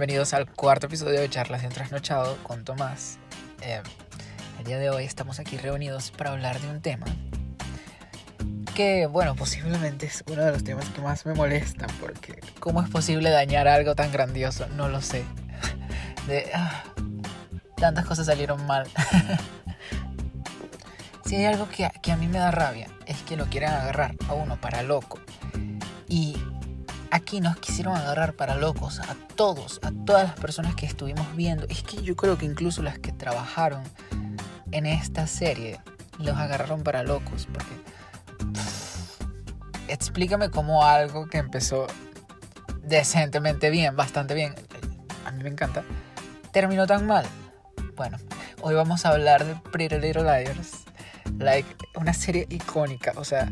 bienvenidos al cuarto episodio de Charlas de un Trasnochado con Tomás. Eh, el día de hoy estamos aquí reunidos para hablar de un tema que, bueno, posiblemente es uno de los temas que más me molestan porque ¿cómo es posible dañar algo tan grandioso? No lo sé. De, ah, tantas cosas salieron mal. si hay algo que, que a mí me da rabia es que lo quieren agarrar a uno para loco. Y aquí nos quisieron agarrar para locos a todos, a todas las personas que estuvimos viendo. Es que yo creo que incluso las que trabajaron en esta serie los agarraron para locos. Porque explícame cómo algo que empezó decentemente bien, bastante bien, a mí me encanta, terminó tan mal. Bueno, hoy vamos a hablar de Pretty Little Liars, like una serie icónica, o sea,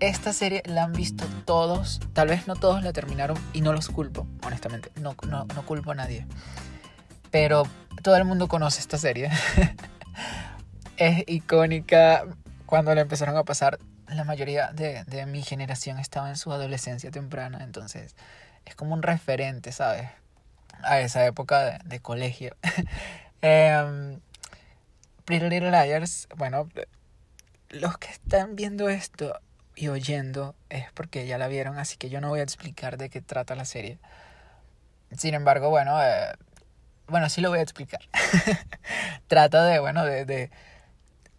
esta serie la han visto todos, tal vez no todos la terminaron y no los culpo, honestamente, no, no, no culpo a nadie. Pero todo el mundo conoce esta serie. es icónica. Cuando la empezaron a pasar, la mayoría de, de, mi generación estaba en su adolescencia temprana, entonces es como un referente, ¿sabes? A esa época de, de colegio. eh, Pretty Little Liars, bueno, los que están viendo esto y oyendo es porque ya la vieron, así que yo no voy a explicar de qué trata la serie. Sin embargo, bueno, eh, bueno, sí lo voy a explicar. trata de, bueno, de,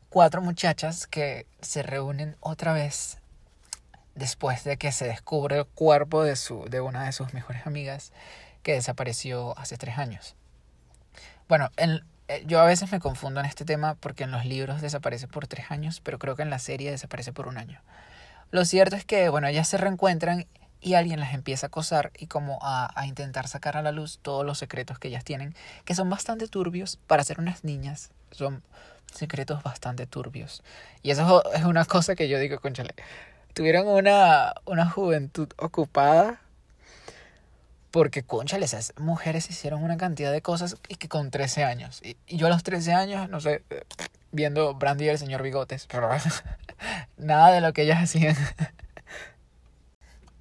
cuatro muchachas que se reúnen otra vez después de que se descubre el cuerpo de, su, de una de sus mejores amigas que desapareció hace tres años. Bueno, en, yo a veces me confundo en este tema porque en los libros desaparece por tres años, pero creo que en la serie desaparece por un año. Lo cierto es que, bueno, ellas se reencuentran y alguien las empieza a acosar y como a, a, intentar sacar a la luz todos los secretos que ellas tienen, que son bastante turbios para ser unas niñas. Son secretos bastante turbios. Y eso es una cosa que yo digo, conchale, tuvieron una, una juventud ocupada porque, conchale, esas mujeres hicieron una cantidad de cosas y que con 13 años. Y, y yo a los 13 años, no sé, viendo Brandy y el señor Bigotes, pero nada de lo que ellas hacían.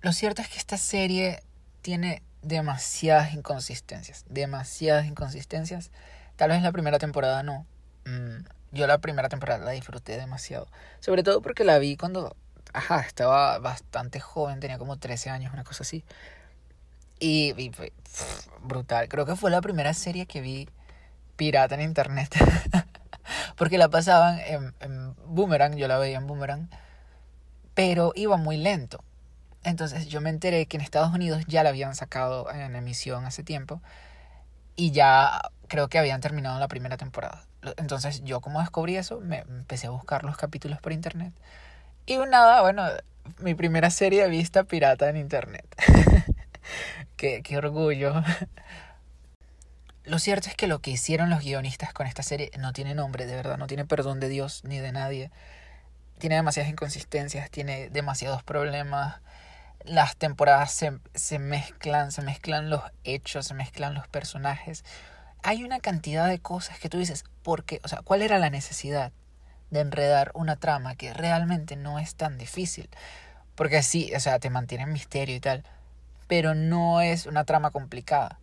Lo cierto es que esta serie tiene demasiadas inconsistencias, demasiadas inconsistencias. Tal vez la primera temporada no. Mm, yo la primera temporada la disfruté demasiado. Sobre todo porque la vi cuando, ajá, estaba bastante joven, tenía como 13 años, una cosa así. Y, y fue brutal. Creo que fue la primera serie que vi pirata en internet. porque la pasaban en, en Boomerang, yo la veía en Boomerang, pero iba muy lento. Entonces yo me enteré que en Estados Unidos ya la habían sacado en emisión hace tiempo y ya creo que habían terminado la primera temporada. Entonces yo como descubrí eso, me empecé a buscar los capítulos por internet. Y nada, bueno, mi primera serie vista pirata en internet. qué, qué orgullo. Lo cierto es que lo que hicieron los guionistas con esta serie no tiene nombre, de verdad, no tiene perdón de Dios ni de nadie. Tiene demasiadas inconsistencias, tiene demasiados problemas. Las temporadas se, se mezclan, se mezclan los hechos, se mezclan los personajes. Hay una cantidad de cosas que tú dices, ¿por qué? O sea, ¿cuál era la necesidad de enredar una trama que realmente no es tan difícil? Porque sí, o sea, te mantiene en misterio y tal, pero no es una trama complicada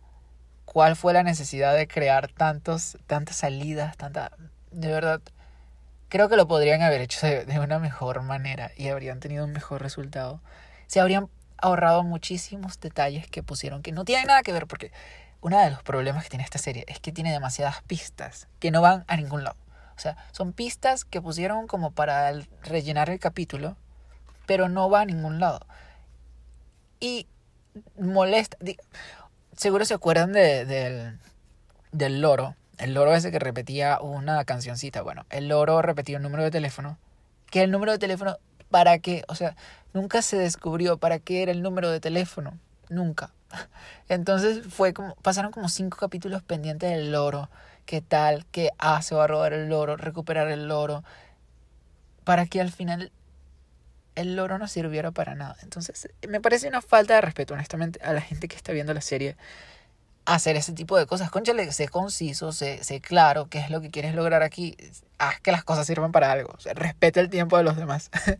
cuál fue la necesidad de crear tantos, tantas salidas, tanta... De verdad, creo que lo podrían haber hecho de, de, una mejor manera y habrían tenido un mejor resultado. Se habrían ahorrado muchísimos detalles que pusieron que no tienen nada que ver porque uno de los problemas que tiene esta serie es que tiene demasiadas pistas que no van a ningún lado. O sea, son pistas que pusieron como para el, rellenar el capítulo, pero no va a ningún lado. Y molesta seguro se acuerdan de, de, del loro. El loro ese que repetía una cancioncita. Bueno, el loro repetía un número de teléfono. Que el número de teléfono, ¿para qué? O sea, nunca se descubrió para qué era el número de teléfono. Nunca. Entonces fue como, pasaron como cinco capítulos pendientes del loro. ¿Qué tal? ¿Qué hace? Va a robar el loro, recuperar el loro. Para que al final el loro no sirviera para nada. Entonces, me parece una falta de respeto, honestamente, a la gente que está viendo la serie hacer ese tipo de cosas. Conchale, sé conciso, sé, claro qué es lo que quieres lograr aquí. Haz que las cosas sirvan para algo. O respeta el tiempo de los demás.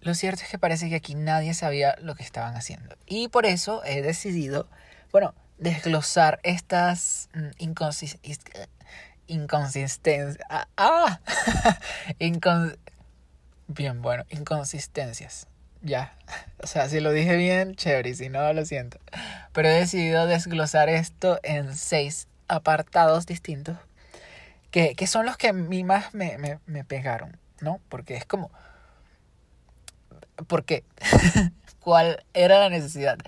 Lo cierto es que parece que aquí nadie sabía lo que estaban haciendo. Y por eso he decidido, bueno, desglosar estas mm, inconsistencias. Ah, ah. bien, bueno, inconsistencias. Ya. O sea, si lo dije bien, chévere. Y si no, lo siento. Pero he decidido desglosar esto en seis apartados distintos. Que, que son los que a mí más me, me, me pegaron, ¿no? Porque es como. ¿Por qué? ¿Cuál era la necesidad?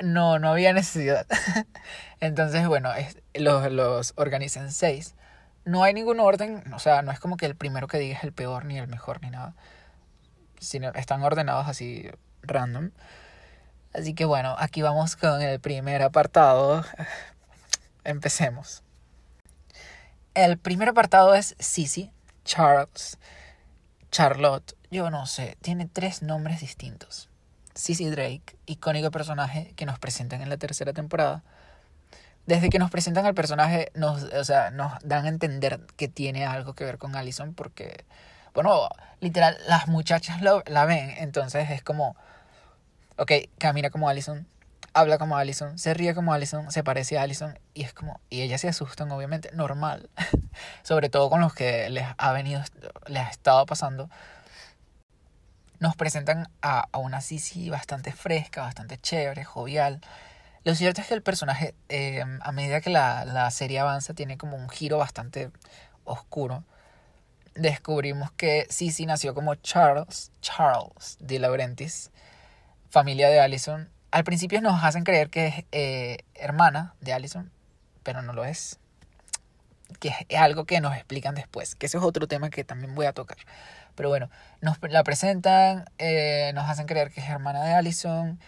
No, no había necesidad. Entonces, bueno, los, los organicé en seis. No hay ningún orden, o sea, no es como que el primero que diga es el peor ni el mejor ni nada. Sino están ordenados así random. Así que bueno, aquí vamos con el primer apartado. Empecemos. El primer apartado es Sissy, Charles, Charlotte, yo no sé, tiene tres nombres distintos. Sissy Drake, icónico personaje que nos presentan en la tercera temporada. Desde que nos presentan al personaje, nos, o sea, nos dan a entender que tiene algo que ver con Allison, porque, bueno, literal, las muchachas la ven, entonces es como, ok, camina como Allison, habla como Allison, se ríe como Allison, se parece a Allison, y es como, y ellas se asustan, obviamente, normal, sobre todo con los que les ha venido, les ha estado pasando nos presentan a, una Sisi bastante fresca, bastante chévere, jovial. Lo cierto es que el personaje, eh, a medida que la, la, serie avanza, tiene como un giro bastante oscuro. Descubrimos que Sisi nació como Charles, Charles de Laurentiis, familia de Allison. Al principio nos hacen creer que es eh, hermana de Allison, pero no lo es. Que es algo que nos explican después, que ese es otro tema que también voy a tocar. Pero bueno, nos la presentan, eh, nos hacen creer que es hermana de Allison,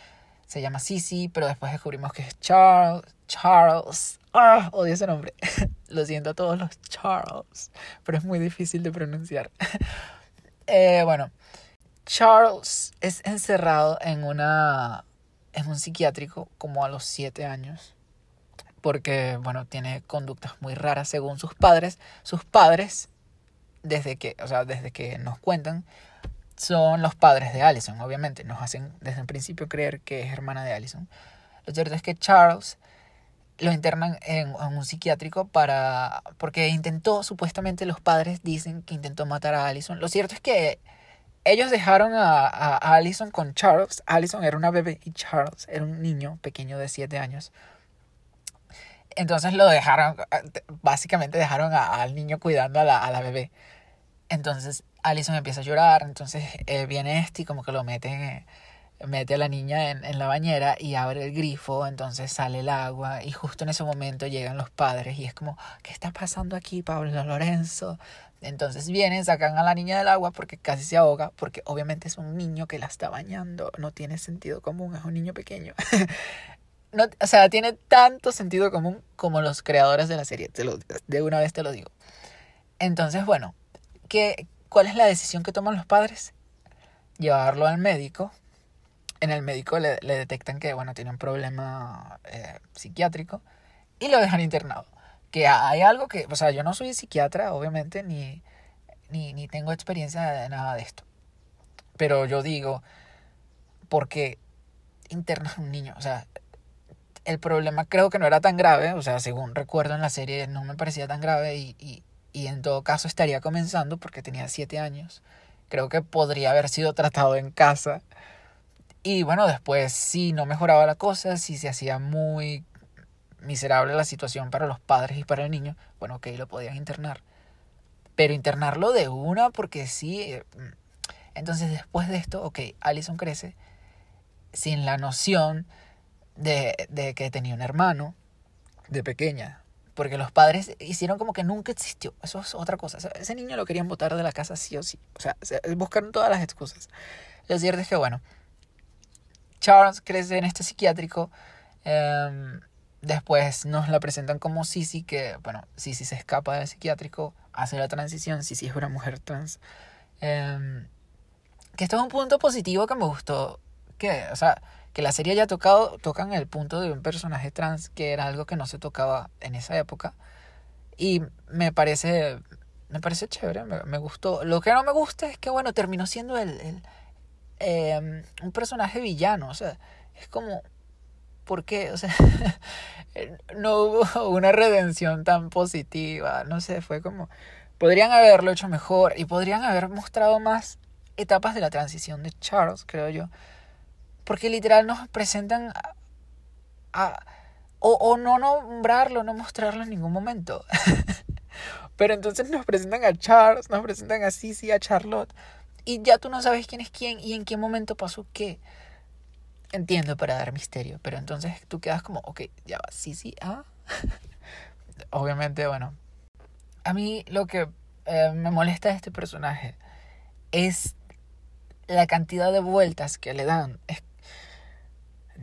se llama Sissy, pero después descubrimos que es Charles. Charles. ¡Ah! Odio ese nombre. Lo siento a todos los Charles, pero es muy difícil de pronunciar. eh, bueno, Charles es encerrado en una en un psiquiátrico como a los 7 años porque bueno, tiene conductas muy raras según sus padres. Sus padres desde que, o sea, desde que nos cuentan, son los padres de Allison, obviamente. Nos hacen desde el principio creer que es hermana de Allison. Lo cierto es que Charles lo internan en, un psiquiátrico para porque intentó, supuestamente los padres dicen que intentó matar a Allison. Lo cierto es que ellos dejaron a, a, Allison con Charles. Allison era una bebé y Charles era un niño pequeño de 7 años. Entonces lo dejaron, básicamente dejaron al niño cuidando a la, a la bebé. Entonces Alison empieza a llorar, entonces eh, viene este y como que lo mete, mete a la niña en, en, la bañera y abre el grifo, entonces sale el agua y justo en ese momento llegan los padres y es como, ¿qué está pasando aquí, Pablo Lorenzo? Entonces vienen, sacan a la niña del agua porque casi se ahoga, porque obviamente es un niño que la está bañando, no tiene sentido común, es un niño pequeño. no, o sea, tiene tanto sentido común como los creadores de la serie, te lo, de una vez te lo digo. Entonces, bueno, ¿qué, ¿cuál es la decisión que toman los padres? Llevarlo al médico. En el médico le, detectan que, bueno, tiene un problema eh, psiquiátrico y lo dejan internado. Que hay algo que, o sea, yo no soy psiquiatra, obviamente, ni, ni, tengo experiencia de nada de esto. Pero yo digo, porque internar a un niño, o sea, el problema creo que no era tan grave, o sea, según recuerdo en la serie no me parecía tan grave y, y en todo caso estaría comenzando porque tenía siete años. Creo que podría haber sido tratado en casa. Y bueno, después si no mejoraba la cosa, si se hacía muy miserable la situación para los padres y para el niño, bueno, ok, lo podían internar. Pero internarlo de una porque sí... Eh, entonces después de esto, ok, Allison crece sin la noción de, de que tenía un hermano de pequeña. Porque los padres hicieron como que nunca existió. Eso es otra cosa. ese niño lo querían botar de la casa sí o sí. O sea, buscaron todas las excusas. Lo cierto es que, bueno, Charles crece en este psiquiátrico. Em, después nos la presentan como Sisi, que, bueno, Sisi se escapa del psiquiátrico, hace la transición. Sisi es una mujer trans. Em, que esto es un punto positivo que me gustó. Que, o sea, que la serie haya tocado, tocan el punto de un personaje trans, que era algo que no se tocaba en esa época. Y me parece, me parece chévere, me, gustó. Lo que no me gusta es que, bueno, terminó siendo el, em, un personaje villano, o sea, es como, ¿por qué? O sea, no hubo una redención tan positiva, no sé, fue como, podrían haberlo hecho mejor y podrían haber mostrado más etapas de la transición de Charles, creo yo, porque literal nos presentan a, o, no nombrarlo, no mostrarlo en ningún momento. Pero entonces nos presentan a Charles, nos presentan a Sissy, a Charlotte. Y ya tú no sabes quién es quién y en qué momento pasó qué. Entiendo para dar misterio, pero entonces tú quedas como, ok, ya va, Sissy, ah. Obviamente, bueno. A mí lo que eh, me molesta de este personaje es la cantidad de vueltas que le dan.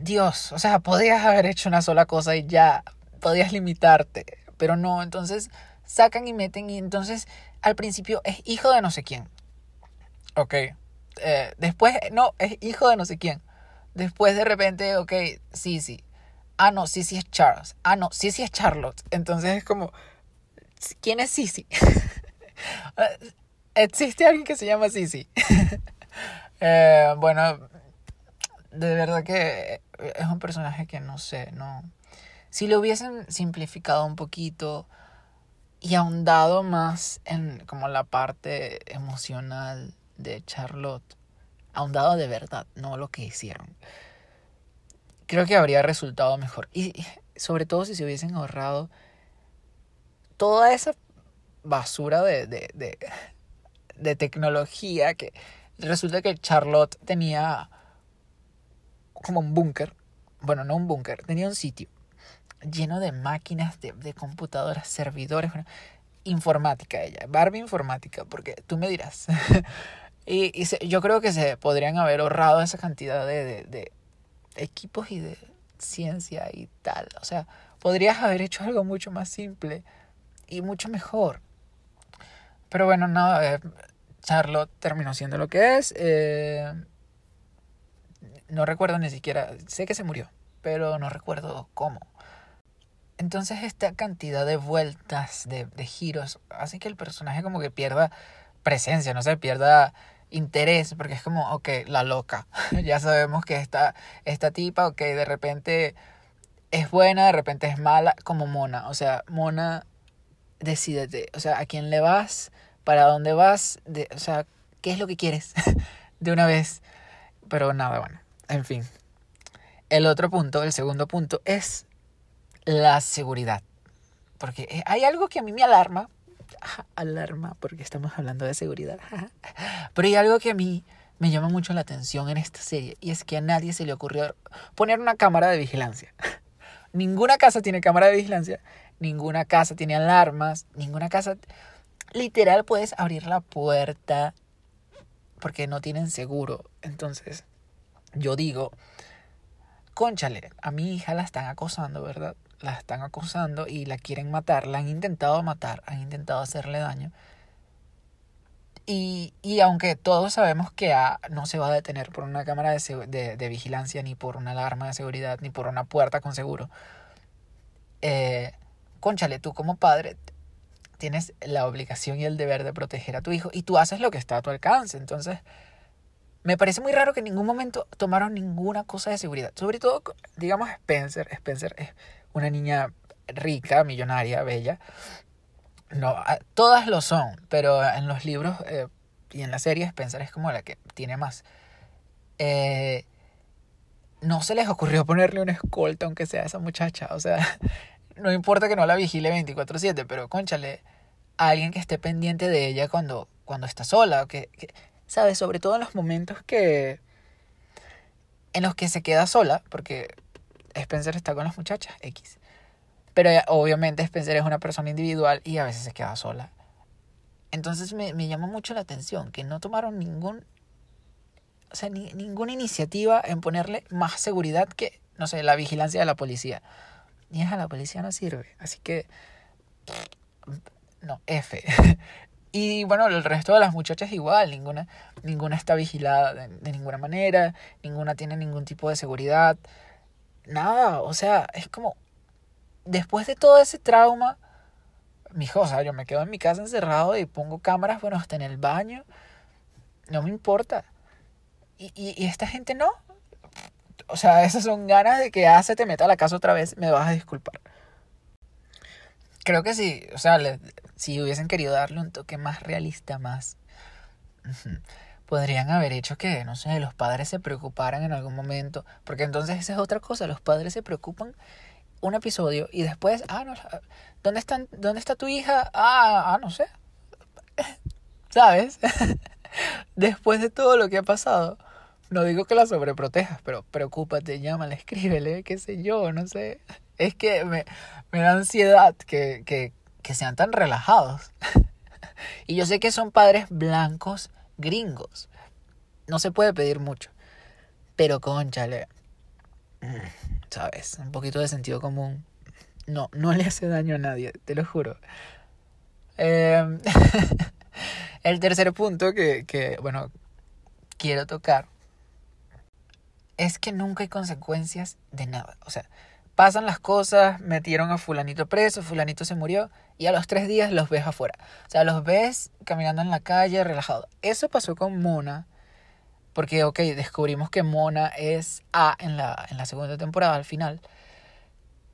Dios, o sea, podías haber hecho una sola cosa y ya, podías limitarte, pero no, entonces sacan y meten y entonces al principio es hijo de no sé quién. Ok. Eh, después, no, es hijo de no sé quién. Después de repente, ok, sí, sí. Ah, no, sí, sí es Charles. Ah, no, sí, sí es Charlotte. Entonces es como, ¿quién es Sisi? ¿Existe alguien que se llama Sisi? eh, bueno, de verdad que es un personaje que no sé, no. Si lo hubiesen simplificado un poquito, y ahondado más en como la parte emocional de Charlotte. Ahondado de verdad, no lo que hicieron. Creo que habría resultado mejor. Y sobre todo si se hubiesen ahorrado toda esa basura de, de, de, de tecnología que resulta que Charlotte tenía como un búnker. Bueno, no un búnker, tenía un sitio lleno de máquinas, de, de computadoras, servidores, informática ella, Barbie informática, porque tú me dirás. y, y yo creo que se podrían haber ahorrado esa cantidad de, de, de, equipos y de ciencia y tal. O sea, podrías haber hecho algo mucho más simple y mucho mejor. Pero bueno, no, eh, Charlotte terminó siendo lo que es. Eh, no recuerdo ni siquiera, sé que se murió, pero no recuerdo cómo. Entonces esta cantidad de vueltas, de, giros, hace que el personaje como que pierda presencia, no sé, pierda interés, porque es como, ok, la loca, ya sabemos que esta, esta tipa, ok, de repente es buena, de repente es mala, como Mona, o sea, Mona, decídete, o sea, a quién le vas, para dónde vas, o sea, qué es lo que quieres de una vez, pero nada, bueno, en fin. El otro punto, el segundo punto es la seguridad. Porque eh, hay algo que a mí me alarma. Alarma, porque estamos hablando de seguridad. Pero hay algo que a mí me llama mucho la atención en esta serie. Y es que a nadie se le ocurrió poner una cámara de vigilancia. Ninguna casa tiene cámara de vigilancia. Ninguna casa tiene alarmas. Ninguna casa... Literal puedes abrir la puerta porque no tienen seguro. Entonces, yo digo, conchale, a mi hija la están acosando, ¿verdad? la están acusando y la quieren matar, la han intentado matar, han intentado hacerle daño. Y, y aunque todos sabemos que no se va a detener por una cámara de, de, de, vigilancia, ni por una alarma de seguridad, ni por una puerta con seguro, eh, conchale, tú como padre tienes la obligación y el deber de proteger a tu hijo y tú haces lo que está a tu alcance. Entonces, me parece muy raro que en ningún momento tomaron ninguna cosa de seguridad. Sobre todo, digamos, Spencer. Spencer es una niña rica, millonaria, bella. No, todas lo son, pero en los libros eh, y en la serie Spencer es como la que tiene más. Eh, no se les ocurrió ponerle una escolta, aunque sea esa muchacha. O sea, no importa que no la vigile 24/7, pero conchale, a alguien que esté pendiente de ella cuando, cuando está sola. Que, ¿Sabes? Sobre todo en los momentos que... En los que se queda sola, porque Spencer está con las muchachas, X. Pero obviamente Spencer es una persona individual y a veces se queda sola. Entonces me, me llama mucho la atención que no tomaron ningún, o sea, ni, ninguna iniciativa en ponerle más seguridad que, no sé, la vigilancia de la policía. Y a la policía no sirve. Así que, no, F. Y bueno, el resto de las muchachas igual, ninguna, ninguna está vigilada de, ninguna manera, ninguna tiene ningún tipo de seguridad nada, o sea, es como, después de todo ese trauma, mijo, o sea, yo me quedo en mi casa encerrado y pongo cámaras, bueno, hasta en el baño, no me importa. Y, y, esta gente no. O sea, esas son ganas de que ya se te meta a la casa otra vez, me vas a disculpar. Creo que sí, o sea, si hubiesen querido darle un toque más realista, más... podrían haber hecho que, no sé, los padres se preocuparan en algún momento, porque entonces esa es otra cosa, los padres se preocupan un episodio y después, ah, no, ¿dónde, están, ¿dónde está tu hija? Ah, ah, no sé. ¿Sabes? después de todo lo que ha pasado, no digo que la sobreprotejas, pero preocúpate, llámale, escríbele, qué sé yo, no sé. Es que me, me da ansiedad que, que, que sean tan relajados. y yo sé que son padres blancos gringos. No se puede pedir mucho. Pero conchale. ¿Sabes? Un poquito de sentido común. No, no le hace daño a nadie, te lo juro. Em, el tercer punto que, que, bueno, quiero tocar es que nunca hay consecuencias de nada. O sea, pasan las cosas, metieron a fulanito preso, fulanito se murió y a los tres días los ves afuera. O sea, los ves caminando en la calle relajado. Eso pasó con Mona porque, ok, descubrimos que Mona es A en la, en la segunda temporada, al final.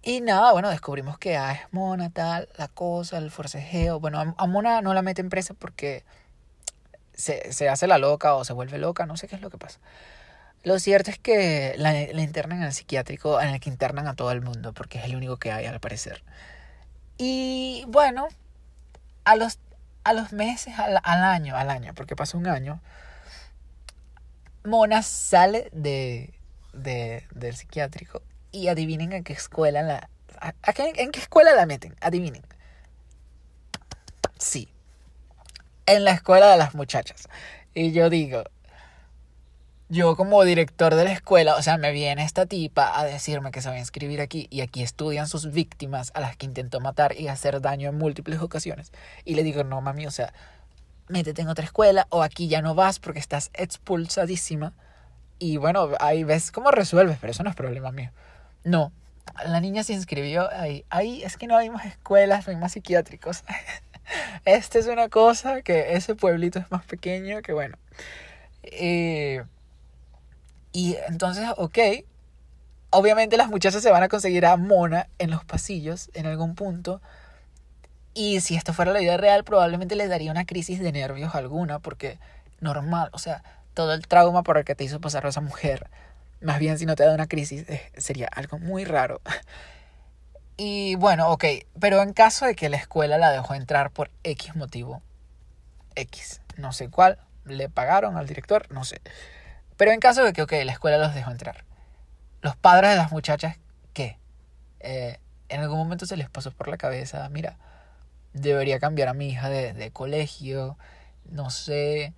Y nada, bueno, descubrimos que A es Mona, tal, la cosa, el forcejeo. Bueno, a, Mona no la meten presa porque se, se, hace la loca o se vuelve loca, no sé qué es lo que pasa. Lo cierto es que la, internan en el psiquiátrico en el que internan a todo el mundo, porque es el único que hay al parecer. Y bueno, a los, a los meses, al, al año, al año, porque pasó un año, Mona sale de, de, del psiquiátrico y adivinen en qué escuela la... ¿En qué escuela la meten? Adivinen. Sí. En la escuela de las muchachas. Y yo digo, yo como director de la escuela, o sea, me viene esta tipa a decirme que se va a inscribir aquí y aquí estudian sus víctimas a las que intentó matar y hacer daño en múltiples ocasiones. Y le digo, no, mami, o sea, métete en otra escuela o aquí ya no vas porque estás expulsadísima. Y bueno, ahí ves cómo resuelves, pero eso no es problema mío. No, la niña se inscribió ahí. Ahí es que no hay más escuelas, no hay más psiquiátricos. Esta es una cosa que ese pueblito es más pequeño que bueno. Eh, y entonces, ok, obviamente las muchachas se van a conseguir a Mona en los pasillos en algún punto y si esto fuera la vida real, probablemente les daría una crisis de nervios alguna, porque normal, o sea, todo el trauma por el que te hizo pasar a esa mujer, más bien si no te da una crisis, eh, sería algo muy raro. Y bueno, ok, pero en caso de que la escuela la dejó entrar por X motivo, X, no sé cuál, le pagaron al director, no sé. Pero en caso de que, ok, la escuela los dejó entrar, los padres de las muchachas, ¿qué? Eh, en algún momento se les pasó por la cabeza, mira, debería cambiar a mi hija de, colegio, no sé,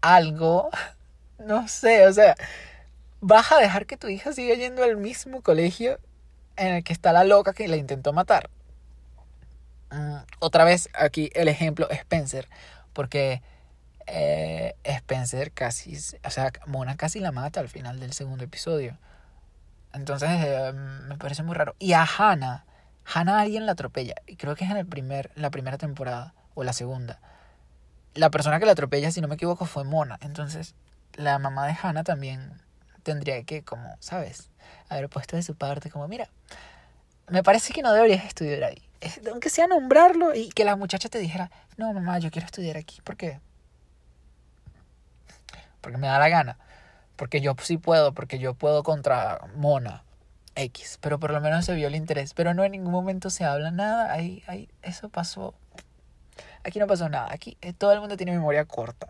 algo, no sé, o sea, vas a dejar que tu hija siga yendo al mismo colegio en el que está la loca que la intentó matar. Mm, otra vez aquí el ejemplo Spencer, porque eh, Spencer casi, o sea, Mona casi la mata al final del segundo episodio. Entonces eh, me parece muy raro. Y a Hannah, Hannah alguien la atropella. Y creo que es en el primer, la primera temporada o la segunda. La persona que la atropella, si no me equivoco, fue Mona. Entonces, la mamá de Hannah también tendría que, como, ¿sabes? Haber puesto de su parte, como, mira, me parece que no deberías estudiar ahí. Aunque sea nombrarlo y que la muchacha te dijera, no, mamá, yo quiero estudiar aquí. ¿Por qué? Porque me da la gana. Porque yo sí puedo, porque yo puedo contra Mona. X, pero por lo menos se vio el interés. Pero no en ningún momento se habla nada. Ahí, ahí, eso pasó. Aquí no pasó nada. Aquí eh, todo el mundo tiene memoria corta.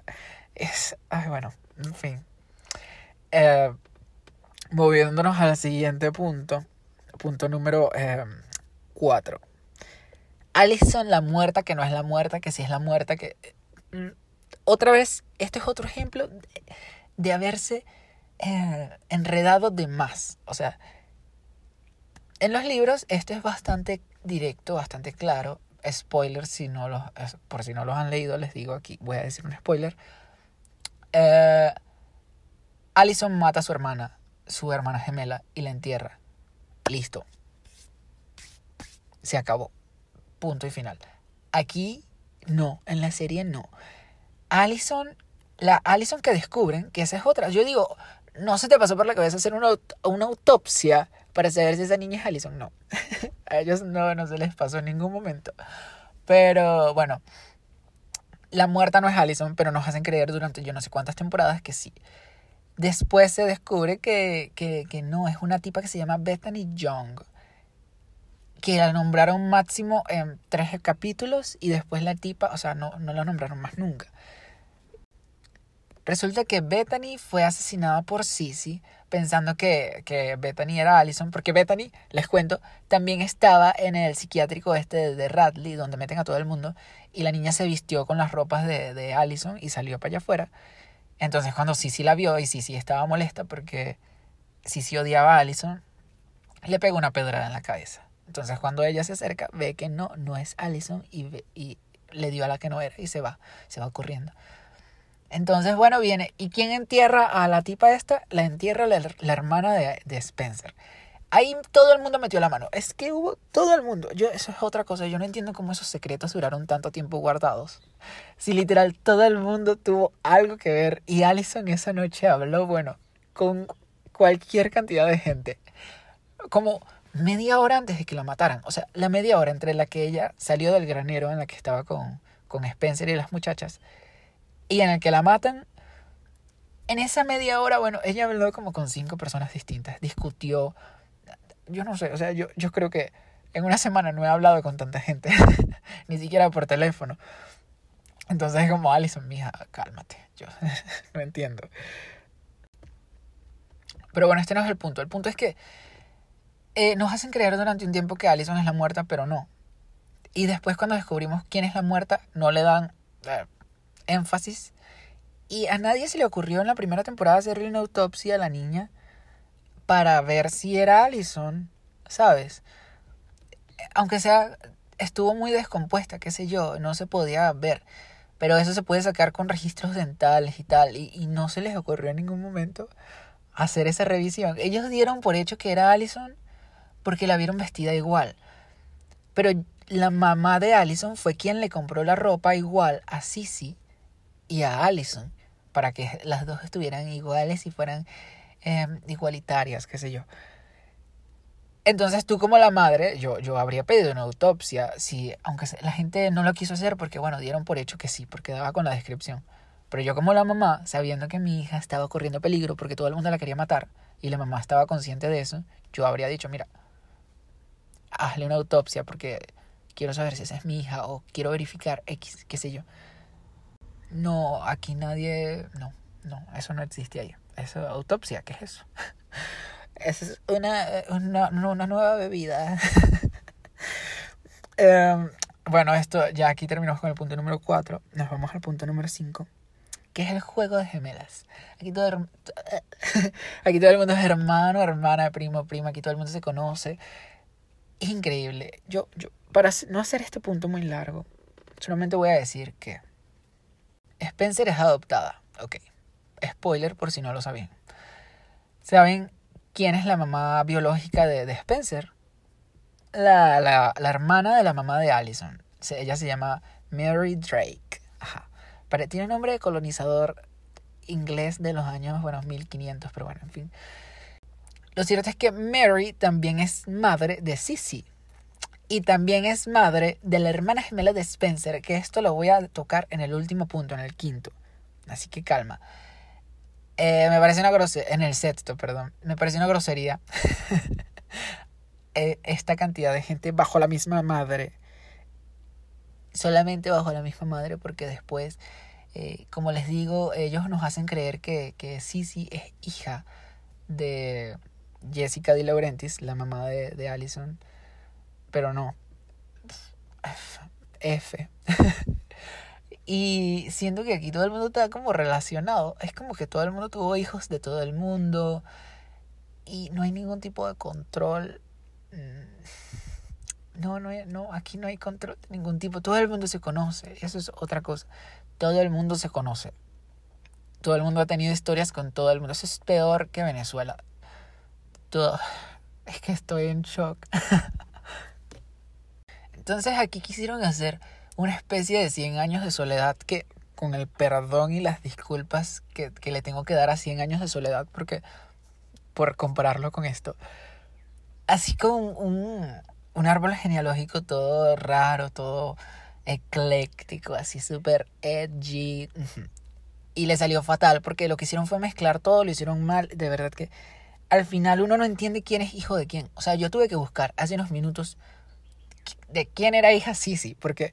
Es, ay, bueno, en fin. Eh, moviéndonos al siguiente punto. Punto número 4. Eh, Allison, la muerta, que no es la muerta, que sí es la muerta, que... Otra vez, este es otro ejemplo de, haberse enredado de más. O sea, en los libros esto es bastante directo, bastante claro. Spoiler, si no los, por si no los han leído, les digo aquí, voy a decir un spoiler. Eh, Allison mata a su hermana, su hermana gemela, y la entierra. Listo. Se acabó. Punto y final. Aquí no, en la serie no. Allison la Allison que descubren, que esa es otra. Yo digo, no se te pasó por la cabeza hacer una, una autopsia para saber si esa niña es Allison. No. a ellos no, no se les pasó en ningún momento. Pero bueno, la muerta no es Allison, pero nos hacen creer durante yo no sé cuántas temporadas que sí. Después se descubre que, que, que no, es una tipa que se llama Bethany Young, que la nombraron máximo en tres capítulos y después la tipa, o sea, no, no la nombraron más nunca. Resulta que Bethany fue asesinada por Sissy pensando que, que Bethany era Allison, porque Bethany, les cuento, también estaba en el psiquiátrico este de Radley, donde meten a todo el mundo, y la niña se vistió con las ropas de, de Allison y salió para allá afuera. Entonces cuando Sissy la vio y Sissy estaba molesta porque Sissy odiaba a Allison, le pegó una pedrada en la cabeza. Entonces cuando ella se acerca, ve que no, no es Allison y, y le dio a la que no era y se va, se va corriendo. Entonces, bueno, viene. ¿Y quién entierra a la tipa esta? La entierra la, hermana de, de, Spencer. Ahí todo el mundo metió la mano. Es que hubo todo el mundo. Yo, eso es otra cosa. Yo no entiendo cómo esos secretos duraron tanto tiempo guardados. Si literal todo el mundo tuvo algo que ver. Y Allison esa noche habló, bueno, con cualquier cantidad de gente. Como media hora antes de que la mataran. O sea, la media hora entre la que ella salió del granero en la que estaba con, con Spencer y las muchachas y en el que la matan, en esa media hora, bueno, ella habló como con cinco personas distintas, discutió, yo no sé, o sea, yo, yo creo que en una semana no he hablado con tanta gente, ni siquiera por teléfono. Entonces es como, Alison, mija, cálmate, yo no entiendo. Pero bueno, este no es el punto. El punto es que eh, nos hacen creer durante un tiempo que Alison es la muerta, pero no. Y después cuando descubrimos quién es la muerta, no le dan énfasis. Y a nadie se le ocurrió en la primera temporada hacerle una autopsia a la niña para ver si era Allison, ¿sabes? Aunque sea, estuvo muy descompuesta, qué sé yo, no se podía ver. Pero eso se puede sacar con registros dentales y tal. Y, no se les ocurrió en ningún momento hacer esa revisión. Ellos dieron por hecho que era Allison porque la vieron vestida igual. Pero la mamá de Allison fue quien le compró la ropa igual a Sissy y a Allison para que las dos estuvieran iguales y fueran em, igualitarias, qué sé yo. Entonces tú como la madre, yo, yo habría pedido una autopsia, si, aunque la gente no lo quiso hacer porque, bueno, dieron por hecho que sí, porque daba con la descripción. Pero yo como la mamá, sabiendo que mi hija estaba corriendo peligro porque todo el mundo la quería matar y la mamá estaba consciente de eso, yo habría dicho, mira, hazle una autopsia porque quiero saber si esa es mi hija o quiero verificar X, qué sé yo. No, aquí nadie. No, no, eso no existe ahí. Eso, autopsia, ¿qué es eso? es una, una, una nueva bebida. Em, bueno, esto ya aquí terminamos con el punto número 4. Nos vamos al punto número 5. Que es el juego de gemelas. Aquí todo, aquí todo el mundo es hermano, hermana, primo, prima. Aquí todo el mundo se conoce. Es increíble. Yo, yo, para no hacer este punto muy largo, solamente voy a decir que Spencer es adoptada. Ok. Spoiler por si no lo sabían. ¿Saben quién es la mamá biológica de, Spencer? La, la, la, hermana de la mamá de Allison. Ella se llama Mary Drake. Ajá. tiene nombre de colonizador inglés de los años, bueno, 1500, pero bueno, en fin. Lo cierto es que Mary también es madre de Sissy, y también es madre de la hermana gemela de Spencer, que esto lo voy a tocar en el último punto, en el quinto. Así que calma. Eh, me parece una grosería, en el sexto, perdón, me parece una grosería eh, esta cantidad de gente bajo la misma madre. Solamente bajo la misma madre porque después, eh, como les digo, ellos nos hacen creer que, que Sissy es hija de Jessica De Laurentiis, la mamá de, de Allison pero no. F. y siento que aquí todo el mundo está como relacionado. Es como que todo el mundo tuvo hijos de todo el mundo. Y no hay ningún tipo de control. Mm. No, no, no, aquí no hay control de ningún tipo. Todo el mundo se conoce. Eso es otra cosa. Todo el mundo se conoce. Todo el mundo ha tenido historias con todo el mundo. Eso es peor que Venezuela. Todo. Es que estoy en shock. Entonces aquí quisieron hacer una especie de 100 años de soledad que con el perdón y las disculpas que, que le tengo que dar a 100 años de soledad, porque por compararlo con esto, así como un, un árbol genealógico todo raro, todo ecléctico, así súper edgy. Y le salió fatal porque lo que hicieron fue mezclar todo, lo hicieron mal. De verdad que al final uno no entiende quién es hijo de quién. O sea, yo tuve que buscar hace unos minutos de quién era hija Sisi, porque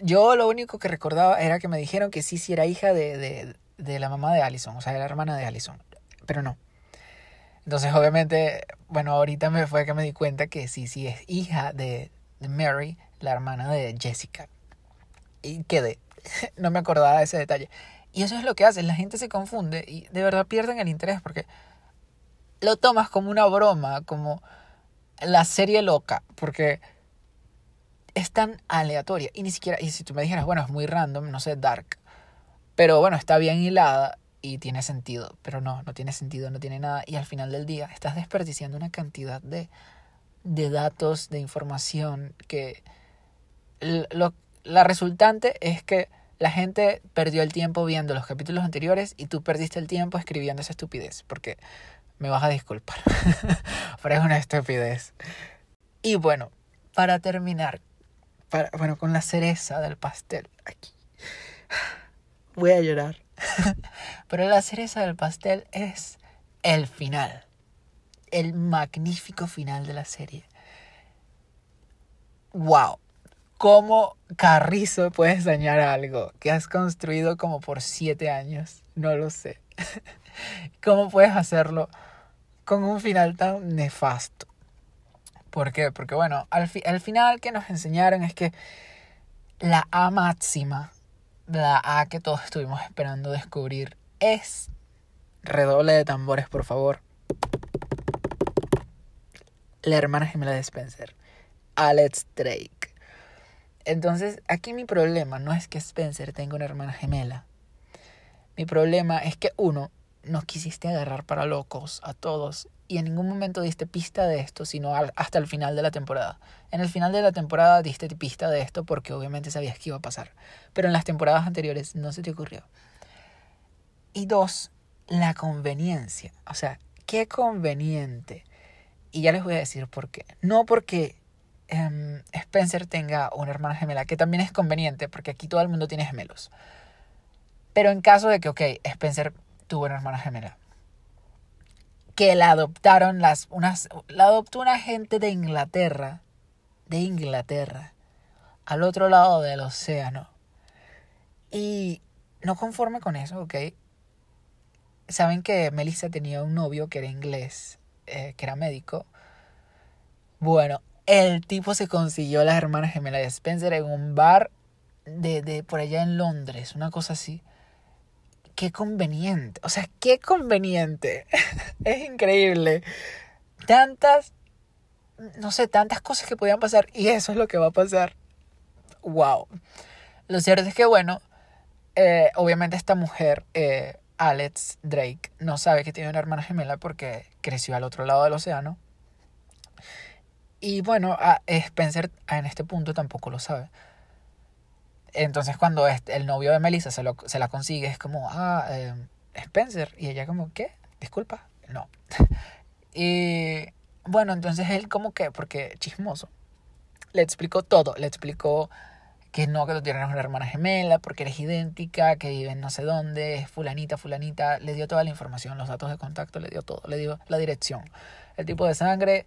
yo lo único que recordaba era que me dijeron que Sisi era hija de, de, de la mamá de Allison, o sea, de la hermana de Allison. Pero no. Entonces, obviamente, bueno, ahorita me fue que me di cuenta que Sisi es hija de, Mary, la hermana de Jessica. Y quedé. No me acordaba de ese detalle. Y eso es lo que hace, la gente se confunde y de verdad pierden el interés porque lo tomas como una broma, como la serie loca, porque es tan aleatoria y ni siquiera, y si tú me dijeras, bueno, es muy random, no sé, dark, pero bueno, está bien hilada y tiene sentido, pero no, no tiene sentido, no tiene nada y al final del día estás desperdiciando una cantidad de, de datos, de información que la resultante es que la gente perdió el tiempo viendo los capítulos anteriores y tú perdiste el tiempo escribiendo esa estupidez, porque me vas a disculpar, pero es una estupidez. Y bueno, para terminar, para, bueno, con la cereza del pastel, aquí, voy a llorar, pero la cereza del pastel es el final, el magnífico final de la serie. ¡Wow! ¿Cómo Carrizo puedes dañar algo que has construido como por siete años? No lo sé. ¿Cómo puedes hacerlo con un final tan nefasto? ¿Por qué? Porque bueno, al, final que nos enseñaron es que la A máxima, la A que todos estuvimos esperando descubrir, es... Redoble de tambores, por favor. La hermana gemela de Spencer, Alex Drake. Entonces, aquí mi problema no es que Spencer tenga una hermana gemela. Mi problema es que uno, nos quisiste agarrar para locos a todos y en ningún momento diste pista de esto, sino hasta el final de la temporada. En el final de la temporada diste pista de esto porque obviamente sabías que iba a pasar, pero en las temporadas anteriores no se te ocurrió. Y dos, la conveniencia. O sea, qué conveniente. Y ya les voy a decir por qué. No porque Em, Spencer tenga una hermana gemela, que también es conveniente, porque aquí todo el mundo tiene gemelos. Pero en caso de que, ok, Spencer tuvo una hermana gemela, que la adoptaron las, unas, la adoptó una gente de Inglaterra, de Inglaterra, al otro lado del océano. Y no conforme con eso, ok. Saben que Melissa tenía un novio que era inglés, eh, que era médico. Bueno, el tipo se consiguió las hermanas gemelas de Spencer en un bar de, de por allá en Londres, una cosa así. Qué conveniente, o sea, qué conveniente. es increíble. Tantas, no sé, tantas cosas que podían pasar y eso es lo que va a pasar. Wow. Lo cierto es que, bueno, eh, obviamente esta mujer, eh, Alex Drake, no sabe que tiene una hermana gemela porque creció al otro lado del océano y bueno, Spencer en este punto tampoco lo sabe. Entonces cuando el novio de Melissa se, lo, se la consigue es como, ah, em, Spencer. Y ella como, ¿qué? Disculpa. No. y bueno, entonces él como que, porque chismoso, le explicó todo. Le explicó que no, que tú tienes una hermana gemela, porque eres idéntica, que vive en no sé dónde, es fulanita, fulanita. Le dio toda la información, los datos de contacto, le dio todo. Le dio la dirección, el tipo de sangre,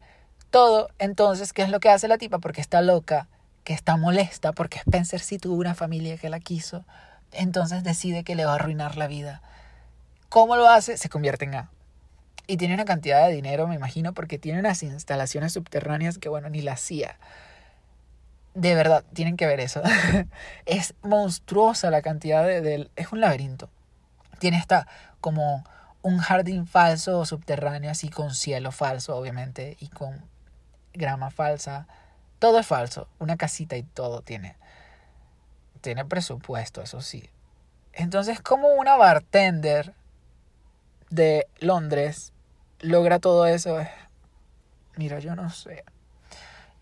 todo. Entonces, ¿qué es lo que hace la tipa? Porque está loca, que está molesta, porque Spencer sí tuvo una familia que la quiso. Entonces decide que le va a arruinar la vida. ¿Cómo lo hace? Se convierte en A. Y tiene una cantidad de dinero, me imagino, porque tiene unas instalaciones subterráneas que, bueno, ni la hacía. De verdad, tienen que ver eso. es monstruosa la cantidad de, de... Es un laberinto. Tiene esta como un jardín falso subterráneo, así con cielo falso, obviamente, y con grama falsa. Todo es falso. Una casita y todo tiene. Tiene presupuesto, eso sí. Entonces, ¿cómo una bartender de Londres logra todo eso? Mira, yo no sé.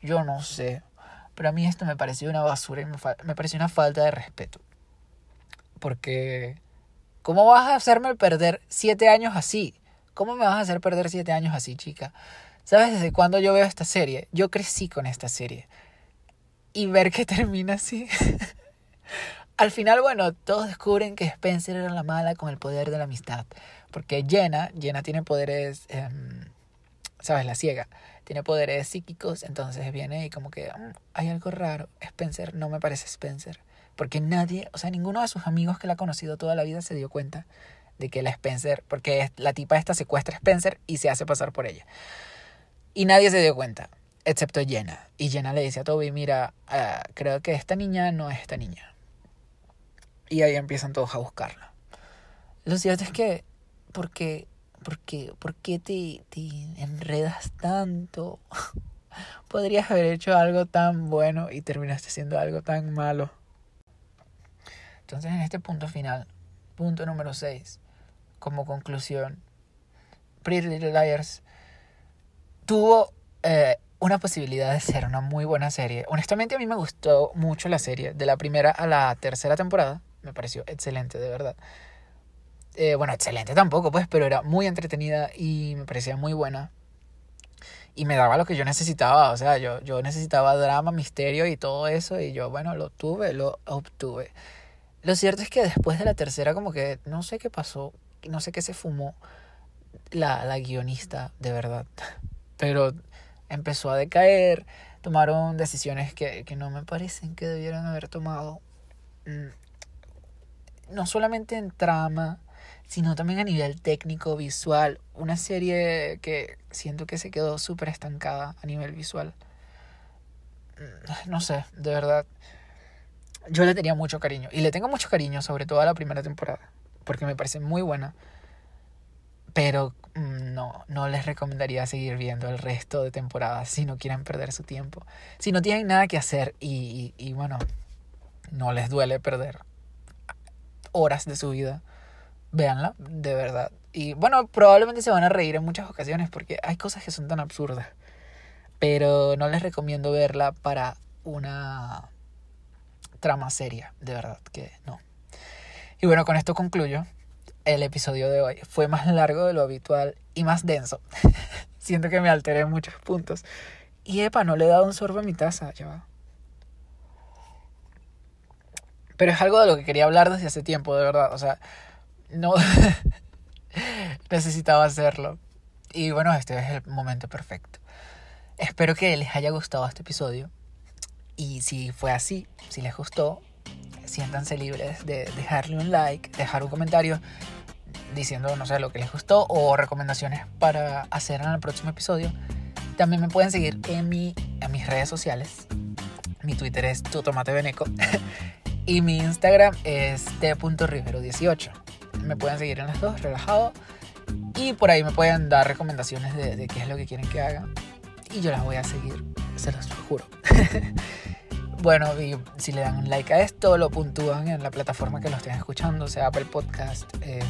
Yo no sé. Pero a mí esto me pareció una basura y me, me pareció una falta de respeto. Porque, ¿cómo vas a hacerme perder siete años así? ¿Cómo me vas a hacer perder siete años así, chica? ¿Sabes desde cuándo yo veo esta serie? Yo crecí con esta serie. Y ver que termina así. Al final, bueno, todos descubren que Spencer era la mala con el poder de la amistad. Porque Jenna, Jenna tiene poderes, em, ¿sabes? La ciega. Tiene poderes psíquicos, entonces viene y como que mm, hay algo raro. Spencer no me parece Spencer. Porque nadie, o sea, ninguno de sus amigos que la ha conocido toda la vida se dio cuenta de que la Spencer, porque la tipa esta secuestra a Spencer y se hace pasar por ella. Y nadie se dio cuenta, excepto Jenna. Y Jenna le dice a Toby, mira, ah, creo que esta niña no es esta niña. Y ahí empiezan todos a buscarla. Lo cierto es que, ¿por qué, por qué, te, te enredas tanto? Podrías haber hecho algo tan bueno y terminaste haciendo algo tan malo. Entonces en este punto final, punto número 6, como conclusión, Pretty Liars tuvo eh, una posibilidad de ser una muy buena serie. Honestamente a mí me gustó mucho la serie, de la primera a la tercera temporada, me pareció excelente, de verdad. Eh, bueno, excelente tampoco, pues, pero era muy entretenida y me parecía muy buena. Y me daba lo que yo necesitaba, o sea, yo, yo necesitaba drama, misterio y todo eso, y yo, bueno, lo tuve, lo obtuve. Lo cierto es que después de la tercera, como que no sé qué pasó, no sé qué se fumó la, la guionista, de verdad. Pero empezó a decaer, tomaron decisiones que, que no me parecen que debieran haber tomado. Mm, no solamente en trama, sino también a nivel técnico, visual. Una serie que siento que se quedó súper estancada a nivel visual. Mm, no sé, de verdad yo le tenía mucho cariño. Y le tengo mucho cariño, sobre todo a la primera temporada. Porque me parece muy buena. Pero mm, no, no les recomendaría seguir viendo el resto de temporadas si no quieren perder su tiempo. Si no tienen nada que hacer y, y, bueno, no les duele perder horas de su vida, véanla, de verdad. Y bueno, probablemente se van a reír en muchas ocasiones porque hay cosas que son tan absurdas. Pero no les recomiendo verla para una trama seria, de verdad que no. Y bueno, con esto concluyo el episodio de hoy. Fue más largo de lo habitual y más denso. Siento que me alteré en muchos puntos. Y epa, no le he dado un sorbo a mi taza, ya va. Pero es algo de lo que quería hablar desde hace tiempo, de verdad. O sea, no necesitaba hacerlo. Y bueno, este es el momento perfecto. Espero que les haya gustado este episodio. Y si fue así, si les gustó, siéntanse libres de dejarle un like, dejar un comentario diciendo, no sé, lo que les gustó o recomendaciones para hacer en el próximo episodio. También me pueden seguir en, mi, en mis redes sociales. Mi Twitter es tutomatebeneco y mi Instagram es t.rivero18. Me pueden seguir en las dos, relajado. Y por ahí me pueden dar recomendaciones de, de qué es lo que quieren que haga. Y yo las voy a seguir, se los juro. bueno, y si le dan un like a esto, lo puntúan en la plataforma que lo estén escuchando, sea Apple Podcast, eh,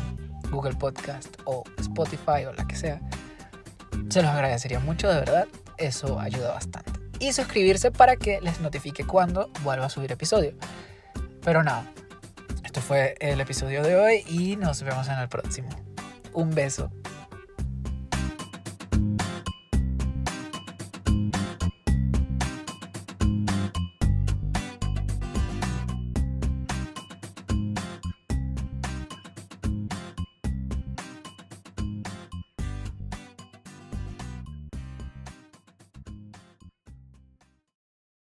Google Podcast o Spotify o la que sea. Se los agradecería mucho, de verdad. Eso ayuda bastante. Y suscribirse para que les notifique cuando vuelva a subir episodio. Pero nada, esto fue el episodio de hoy y nos vemos en el próximo. Un beso.